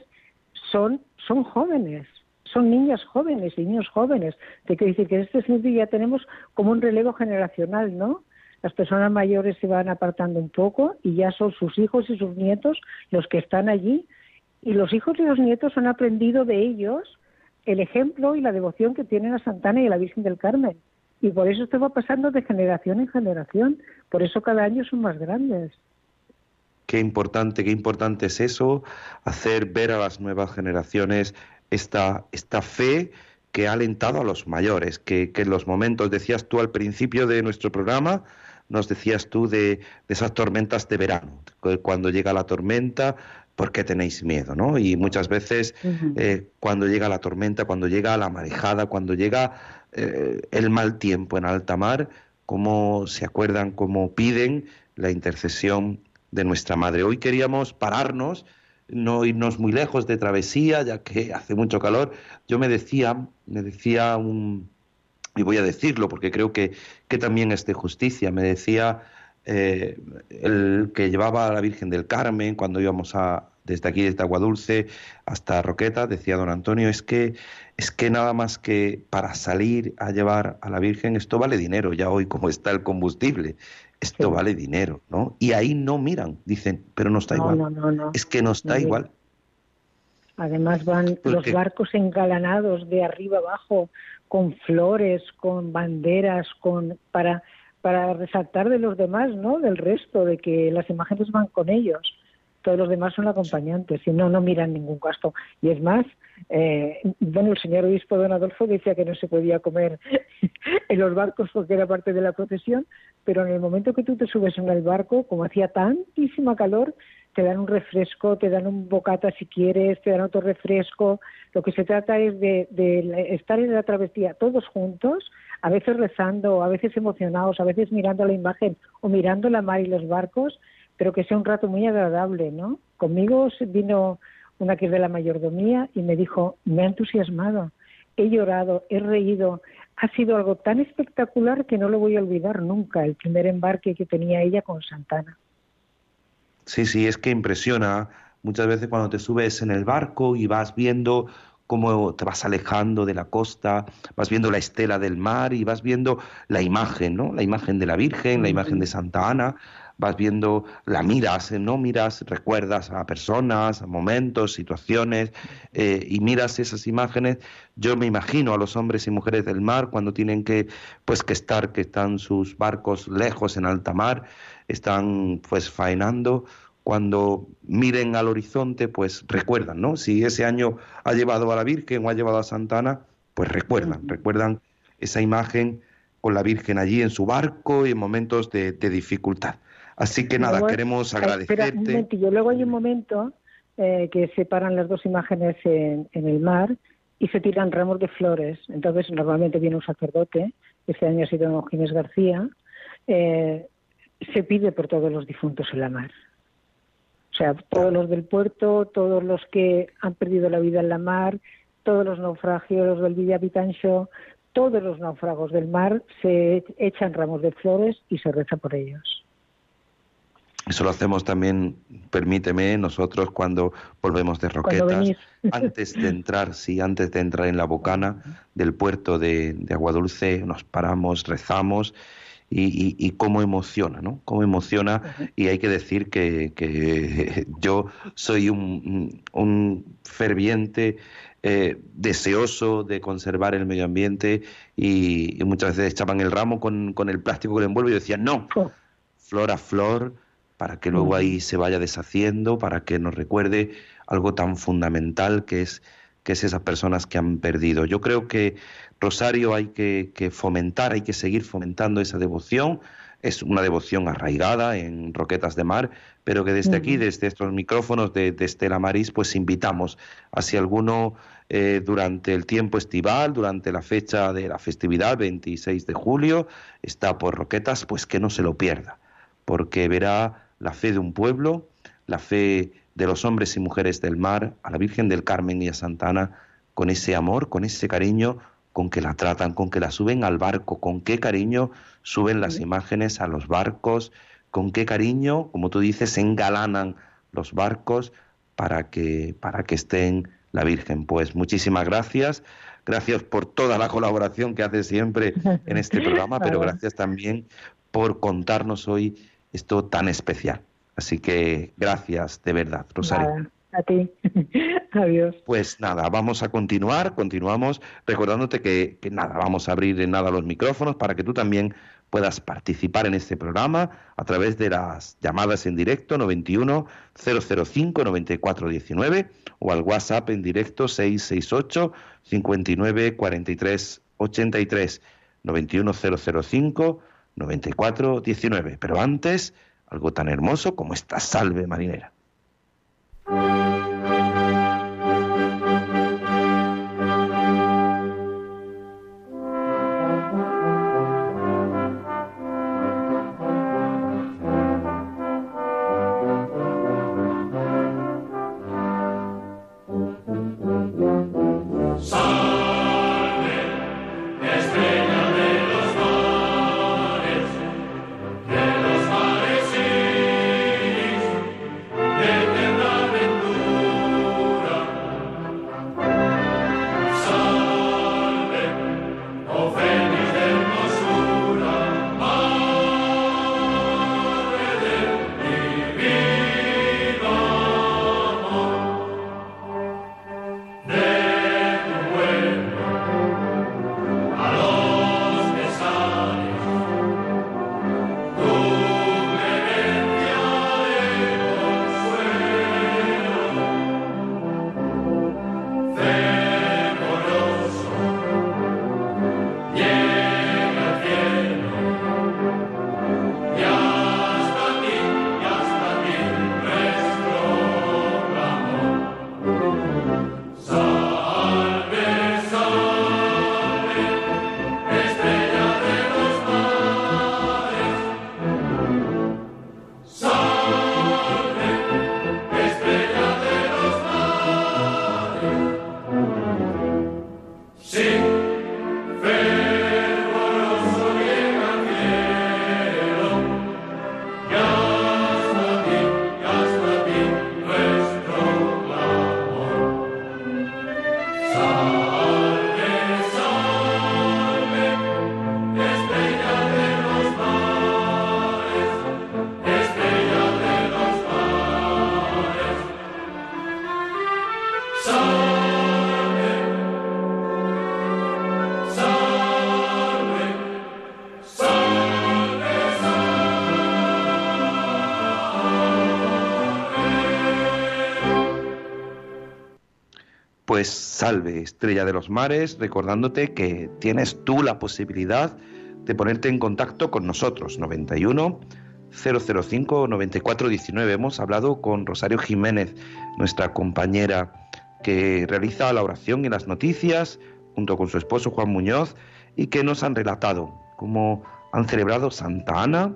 son, son jóvenes, son niñas jóvenes y niños jóvenes. Te quiero decir que en este sentido ya tenemos como un relevo generacional, ¿no? Las personas mayores se van apartando un poco y ya son sus hijos y sus nietos los que están allí. Y los hijos y los nietos han aprendido de ellos el ejemplo y la devoción que tienen a Santana y a la Virgen del Carmen. Y por eso esto va pasando de generación en generación. Por eso cada año son más grandes. Qué importante, qué importante es eso, hacer ver a las nuevas generaciones esta, esta fe que ha alentado a los mayores, que, en los momentos, decías tú al principio de nuestro programa, nos decías tú de, esas tormentas de verano, cuando llega la tormenta, ¿por qué tenéis miedo? ¿no? Y muchas veces eh, cuando llega la tormenta, cuando llega la marejada, cuando llega eh, el mal tiempo en alta mar, cómo se acuerdan, cómo piden la intercesión de nuestra Madre. Hoy queríamos pararnos no irnos muy lejos de travesía, ya que hace mucho calor. Yo me decía, me decía un, y voy a decirlo porque creo que, que también es de justicia, me decía eh, el que llevaba a la Virgen del Carmen cuando íbamos a, desde aquí, desde Agua Dulce hasta Roqueta, decía don Antonio, es que, es que nada más que para salir a llevar a la Virgen, esto vale dinero ya hoy como está el combustible esto vale dinero, ¿no? Y ahí no miran, dicen, pero no está igual. No, no, no. Es que no está igual. Además van los barcos engalanados de arriba abajo con flores, con banderas, con para para resaltar de los demás, ¿no? Del resto, de que las imágenes van con ellos. Todos los demás son acompañantes, y no, no miran ningún gasto. Y es más, eh, bueno, el señor obispo don Adolfo decía que no se podía comer en los barcos porque era parte de la procesión, pero en el momento que tú te subes en el barco, como hacía tantísima calor, te dan un refresco, te dan un bocata si quieres, te dan otro refresco. Lo que se trata es de, de estar en la travesía todos juntos, a veces rezando, a veces emocionados, a veces mirando la imagen o mirando la mar y los barcos, pero que sea un rato muy agradable, ¿no? Conmigo vino una que es de la mayordomía, y me dijo, me ha entusiasmado, he llorado, he reído, ha sido algo tan espectacular que no lo voy a olvidar nunca, el primer embarque que tenía ella con Santana. Sí, sí, es que impresiona muchas veces cuando te subes en el barco y vas viendo cómo te vas alejando de la costa, vas viendo la estela del mar y vas viendo la imagen, ¿no? La imagen de la Virgen, la imagen de Santa Ana, vas viendo, la miras, ¿no? Miras, recuerdas a personas, a momentos, situaciones, eh, y miras esas imágenes. Yo me imagino a los hombres y mujeres del mar cuando tienen que, pues, que estar, que están sus barcos lejos en alta mar, están, pues, faenando cuando miren al horizonte, pues recuerdan, ¿no? Si ese año ha llevado a la Virgen o ha llevado a Santana, pues recuerdan, recuerdan esa imagen con la Virgen allí en su barco y en momentos de dificultad. Así que nada, queremos agradecerte. Luego hay un momento eh, que separan las dos imágenes en, el mar y se tiran ramos de flores. Entonces, normalmente viene un sacerdote, este año ha sido don Ginés García, eh, se pide por todos los difuntos en la mar. O sea, todos los del puerto, todos los que han perdido la vida en la mar, todos los naufragios del Villa Vitancho, todos los náufragos del mar se echan ramos de flores y se reza por ellos. Eso lo hacemos también, permíteme, nosotros cuando volvemos de Roquetas, antes de entrar, sí, antes de entrar en la bocana del puerto de, de Aguadulce, nos paramos, rezamos y, y, cómo emociona, ¿no? Cómo emociona y hay que decir que, yo soy un, ferviente eh, deseoso de conservar el medio ambiente y, muchas veces echaban el ramo con, con, el plástico que lo envuelve y yo decía, no, oh. flor a flor, para que luego ahí se vaya deshaciendo, para que nos recuerde algo tan fundamental que es que es esas personas que han perdido. Yo creo que Rosario hay que, fomentar, hay que seguir fomentando esa devoción. Es una devoción arraigada en Roquetas de Mar, pero que desde aquí, desde estos micrófonos de, Estela Maris, pues invitamos a si alguno eh, durante el tiempo estival, durante la fecha de la festividad, 26 de julio, está por Roquetas, pues que no se lo pierda, porque verá la fe de un pueblo, la fe de los hombres y mujeres del mar, a la Virgen del Carmen y a Santana, con ese amor, con ese cariño con que la tratan, con que la suben al barco, con qué cariño suben las imágenes a los barcos, con qué cariño, como tú dices, engalanan los barcos para que, para que estén la Virgen. Pues muchísimas gracias. Gracias por toda la colaboración que hace siempre en este programa, pero gracias también por contarnos hoy esto tan especial. Así que gracias de verdad, Rosario. a ti. Adiós. Pues nada, vamos a continuar, continuamos recordándote que, nada, vamos a abrir en nada los micrófonos para que tú también puedas participar en este programa a través de las llamadas en directo 91 005 9419 o al WhatsApp en directo 668 59 43 83 91 005 9419. Pero antes algo tan hermoso como esta salve marinera. Salve, estrella de los mares, recordándote que tienes tú la posibilidad de ponerte en contacto con nosotros, 91 005 9419. Hemos hablado con Rosario Jiménez, nuestra compañera que realiza la oración y las noticias, junto con su esposo Juan Muñoz, y que nos han relatado cómo han celebrado Santa Ana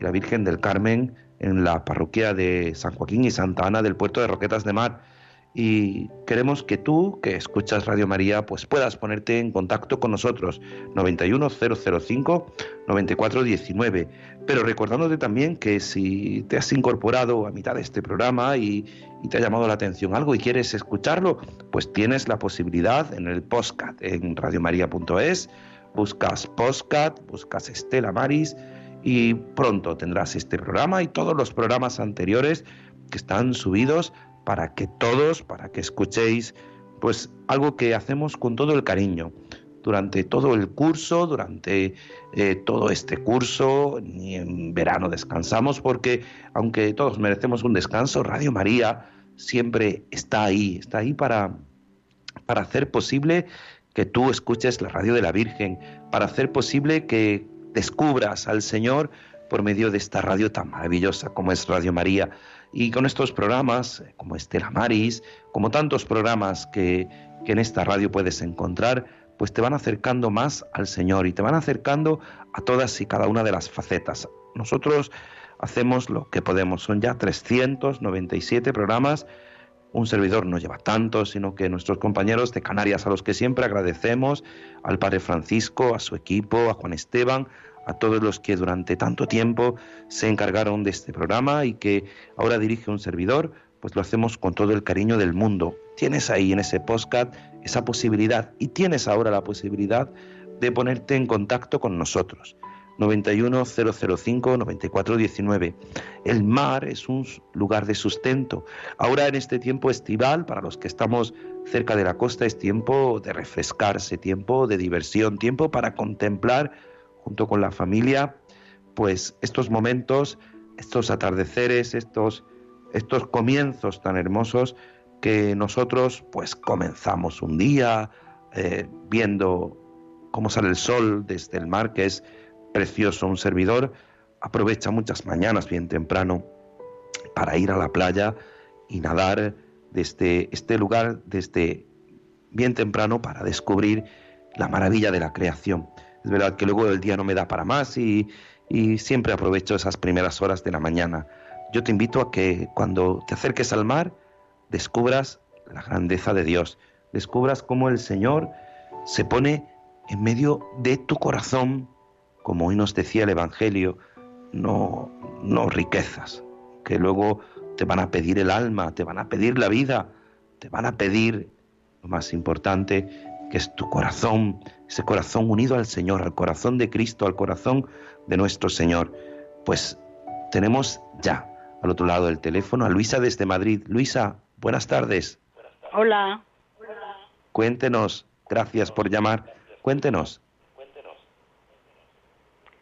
y la Virgen del Carmen en la parroquia de San Joaquín y Santa Ana del puerto de Roquetas de Mar y queremos que tú, que escuchas Radio María, pues puedas ponerte en contacto con nosotros, 91005-9419. Pero recordándote también que si te has incorporado a mitad de este programa y, y te ha llamado la atención algo y quieres escucharlo, pues tienes la posibilidad en el podcast en radiomaria.es, buscas podcast, buscas Estela Maris y pronto tendrás este programa y todos los programas anteriores que están subidos para que todos, para que escuchéis, pues algo que hacemos con todo el cariño. Durante todo el curso, durante eh, todo este curso, ni en verano descansamos, porque aunque todos merecemos un descanso, Radio María siempre está ahí, está ahí para, para hacer posible que tú escuches la radio de la Virgen, para hacer posible que descubras al Señor por medio de esta radio tan maravillosa como es Radio María. Y con estos programas, como Estela Maris, como tantos programas que, que en esta radio puedes encontrar, pues te van acercando más al Señor y te van acercando a todas y cada una de las facetas. Nosotros hacemos lo que podemos, son ya 397 programas, un servidor no lleva tanto, sino que nuestros compañeros de Canarias, a los que siempre agradecemos, al Padre Francisco, a su equipo, a Juan Esteban, a todos los que durante tanto tiempo se encargaron de este programa y que ahora dirige un servidor, pues lo hacemos con todo el cariño del mundo. Tienes ahí en ese podcast esa posibilidad y tienes ahora la posibilidad de ponerte en contacto con nosotros. 91-005-9419. El mar es un lugar de sustento. Ahora en este tiempo estival, para los que estamos cerca de la costa, es tiempo de refrescarse, tiempo de diversión, tiempo para contemplar junto con la familia, pues estos momentos, estos atardeceres, estos, estos comienzos tan hermosos que nosotros pues comenzamos un día eh, viendo cómo sale el sol desde el mar, que es precioso. Un servidor aprovecha muchas mañanas bien temprano para ir a la playa y nadar desde este lugar, desde bien temprano, para descubrir la maravilla de la creación. Es verdad que luego el día no me da para más y, siempre aprovecho esas primeras horas de la mañana. Yo te invito a que cuando te acerques al mar, descubras la grandeza de Dios, descubras cómo el Señor se pone en medio de tu corazón, como hoy nos decía el Evangelio, no, no riquezas, que luego te van a pedir el alma, te van a pedir la vida, te van a pedir, lo más importante, que es tu corazón, ese corazón unido al Señor, al corazón de Cristo, al corazón de nuestro Señor. Pues tenemos ya al otro lado del teléfono a Luisa desde Madrid. Luisa, buenas tardes. Hola. Cuéntenos, gracias por llamar. Cuéntenos.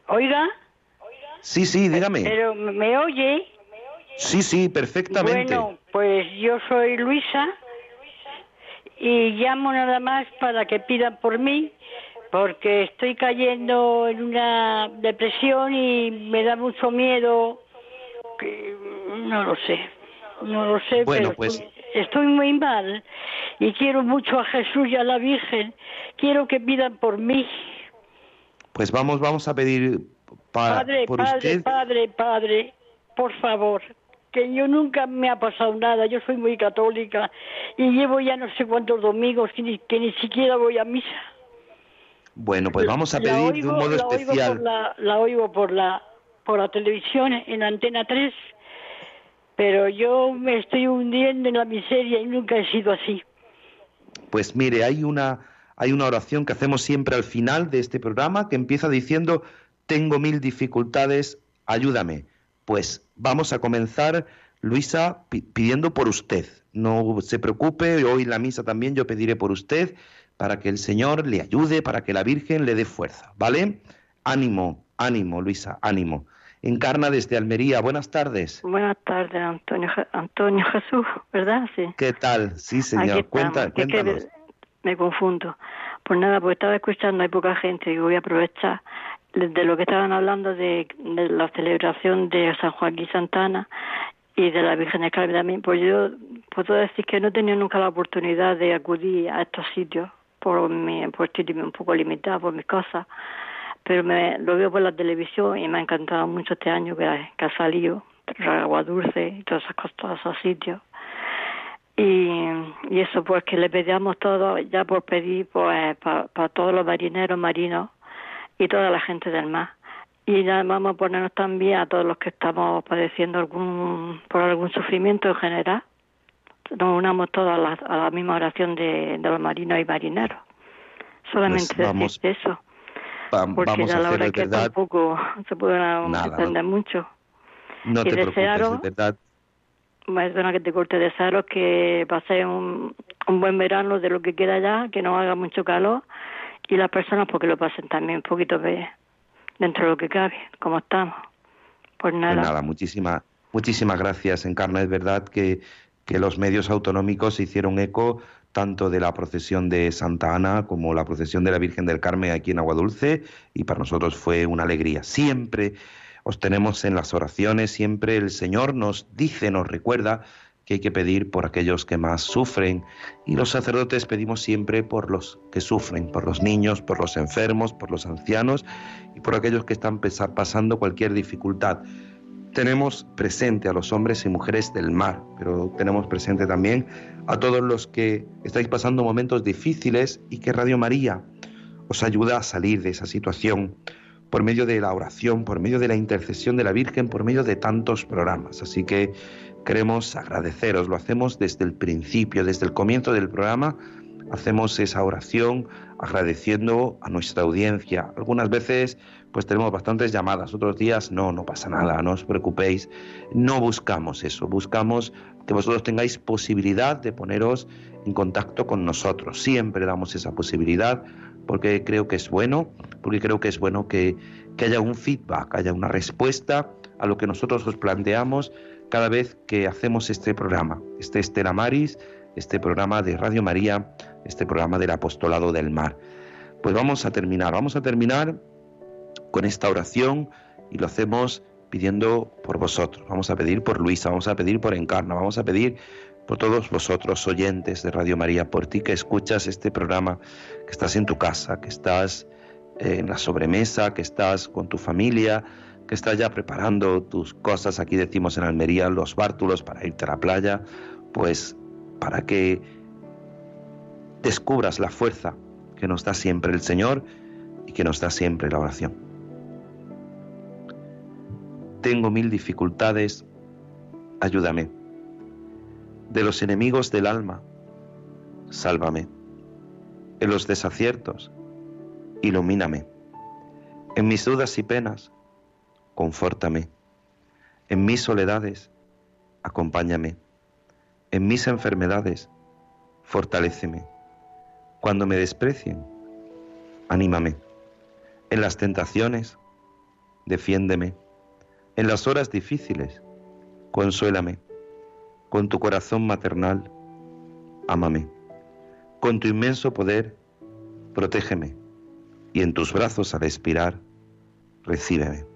Oiga. Sí, sí, dígame. Pero me oye. Sí, sí, perfectamente. Bueno, pues yo soy Luisa y llamo nada más para que pidan por mí porque estoy cayendo en una depresión y me da mucho miedo que no lo sé no lo sé bueno, pero pues estoy muy mal y quiero mucho a Jesús y a la Virgen. Quiero que pidan por mí. Pues vamos vamos a pedir para padre por padre usted. padre padre por favor que yo nunca me ha pasado nada, yo soy muy católica y llevo ya no sé cuántos domingos que ni, que ni siquiera voy a misa. Bueno, pues vamos a pedir oigo- de un modo la oigo especial. por la, la oigo por la, por la televisión en Antena 3, pero yo me estoy hundiendo en la miseria y nunca he sido así. Pues mire, hay una, hay una oración que hacemos siempre al final de este programa que empieza diciendo, tengo mil dificultades, ayúdame. Pues vamos a comenzar, Luisa, pi- pidiendo por usted. No se preocupe, hoy en la misa también yo pediré por usted para que el Señor le ayude, para que la Virgen le dé fuerza, ¿vale? Ánimo, ánimo, Luisa, ánimo. Encarna desde Almería, buenas tardes. Buenas tardes, Antonio, Antonio Jesús, ¿verdad? Sí. ¿Qué tal? Sí, señor. Cuenta, Es que cuéntanos. me confundo. Pues nada, porque estaba escuchando, hay poca gente y voy a aprovechar de de lo que estaban hablando de, de la celebración de San Joaquín Santana y de la Virgen del Carmen también. Pues yo puedo decir que no he tenido nunca la oportunidad de acudir a estos sitios por mi, por un poco limitada por mis cosas, pero me, lo veo por la televisión y me ha encantado mucho este año que, ha- salido Agua Dulce y todas esas cosas, todos esos sitios Y, y eso, pues que le pedíamos todo, ya por pedir, pues para todos los marineros, marinos y toda la gente del mar. Y ya vamos a ponernos también a todos los que estamos padeciendo algún por algún sufrimiento en general. Nos unamos todos a la, a la misma oración de, de los marinos y marineros. Solamente Pues vamos- decir eso. Va- Porque vamos ya a la hora que verdad, tampoco se puede Nada, entender mucho. no y te desearos- de verdad, Perdona que te corte desearos que paséis un, un buen verano de lo que queda ya, que no haga mucho calor y las personas porque lo pasen también un poquito de, dentro de lo que cabe, como estamos. Pues nada, Pues nada, muchísimas, muchísimas gracias, Encarna. Es verdad que, que los medios autonómicos se hicieron eco tanto de la procesión de Santa Ana como la procesión de la Virgen del Carmen aquí en Aguadulce y para nosotros fue una alegría. Siempre os tenemos en las oraciones, siempre el Señor nos dice, nos recuerda que hay que pedir por aquellos que más sufren y los sacerdotes pedimos siempre por los que sufren, por los niños, por los enfermos, por los ancianos y por aquellos que están pasando cualquier dificultad. Tenemos presente a los hombres y mujeres del mar, pero tenemos presente también a todos los que estáis pasando momentos difíciles y que Radio María os ayuda a salir de esa situación por medio de la oración, por medio de la intercesión de la Virgen, por medio de tantos programas. Así que queremos agradeceros, lo hacemos desde el principio, desde el comienzo del programa, hacemos esa oración agradeciendo a nuestra audiencia. Algunas veces pues tenemos bastantes llamadas, otros días no, no pasa nada, no os preocupéis. No buscamos eso, buscamos que vosotros tengáis posibilidad de poneros en contacto con nosotros. Siempre damos esa posibilidad porque creo que es bueno, porque creo que es bueno que, que haya un feedback, haya una respuesta a lo que nosotros os planteamos cada vez que hacemos este programa, este Estela Maris, este programa de Radio María, este programa del Apostolado del Mar. Pues vamos a terminar, vamos a terminar con esta oración y lo hacemos pidiendo por vosotros. Vamos a pedir por Luisa, vamos a pedir por Encarna, vamos a pedir por todos vosotros oyentes de Radio María, por ti que escuchas este programa, que estás en tu casa, que estás en la sobremesa, que estás con tu familia, que estás ya preparando tus cosas, aquí decimos en Almería, los bártulos para irte a la playa, pues para que descubras la fuerza que nos da siempre el Señor y que nos da siempre la oración. Tengo mil dificultades, ayúdame. De los enemigos del alma, sálvame. En los desaciertos, ilumíname. En mis dudas y penas, confórtame. En mis soledades, acompáñame. En mis enfermedades, fortaléceme. Cuando me desprecien, anímame. En las tentaciones, defiéndeme. En las horas difíciles, consuélame. Con tu corazón maternal, ámame. Con tu inmenso poder, protégeme. Y en tus brazos al expirar, recíbeme.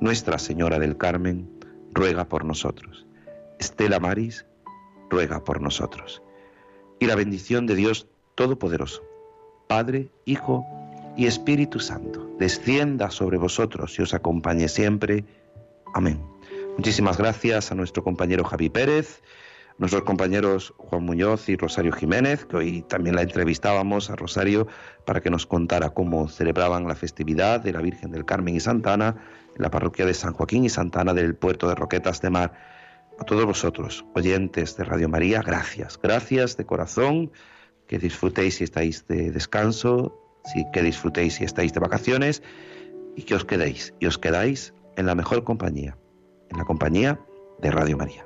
Nuestra Señora del Carmen, ruega por nosotros. Estela Maris, ruega por nosotros. Y la bendición de Dios Todopoderoso, Padre, Hijo y Espíritu Santo, descienda sobre vosotros y os acompañe siempre. Amén. Muchísimas gracias a nuestro compañero Javi Pérez, nuestros compañeros Juan Muñoz y Rosario Jiménez, que hoy también la entrevistábamos a Rosario para que nos contara cómo celebraban la festividad de la Virgen del Carmen y Santana en la parroquia de San Joaquín y Santana del puerto de Roquetas de Mar. A todos vosotros, oyentes de Radio María, gracias, gracias de corazón, que disfrutéis si estáis de descanso, que disfrutéis si estáis de vacaciones y que os quedéis, y os quedáis en la mejor compañía, en la compañía de Radio María.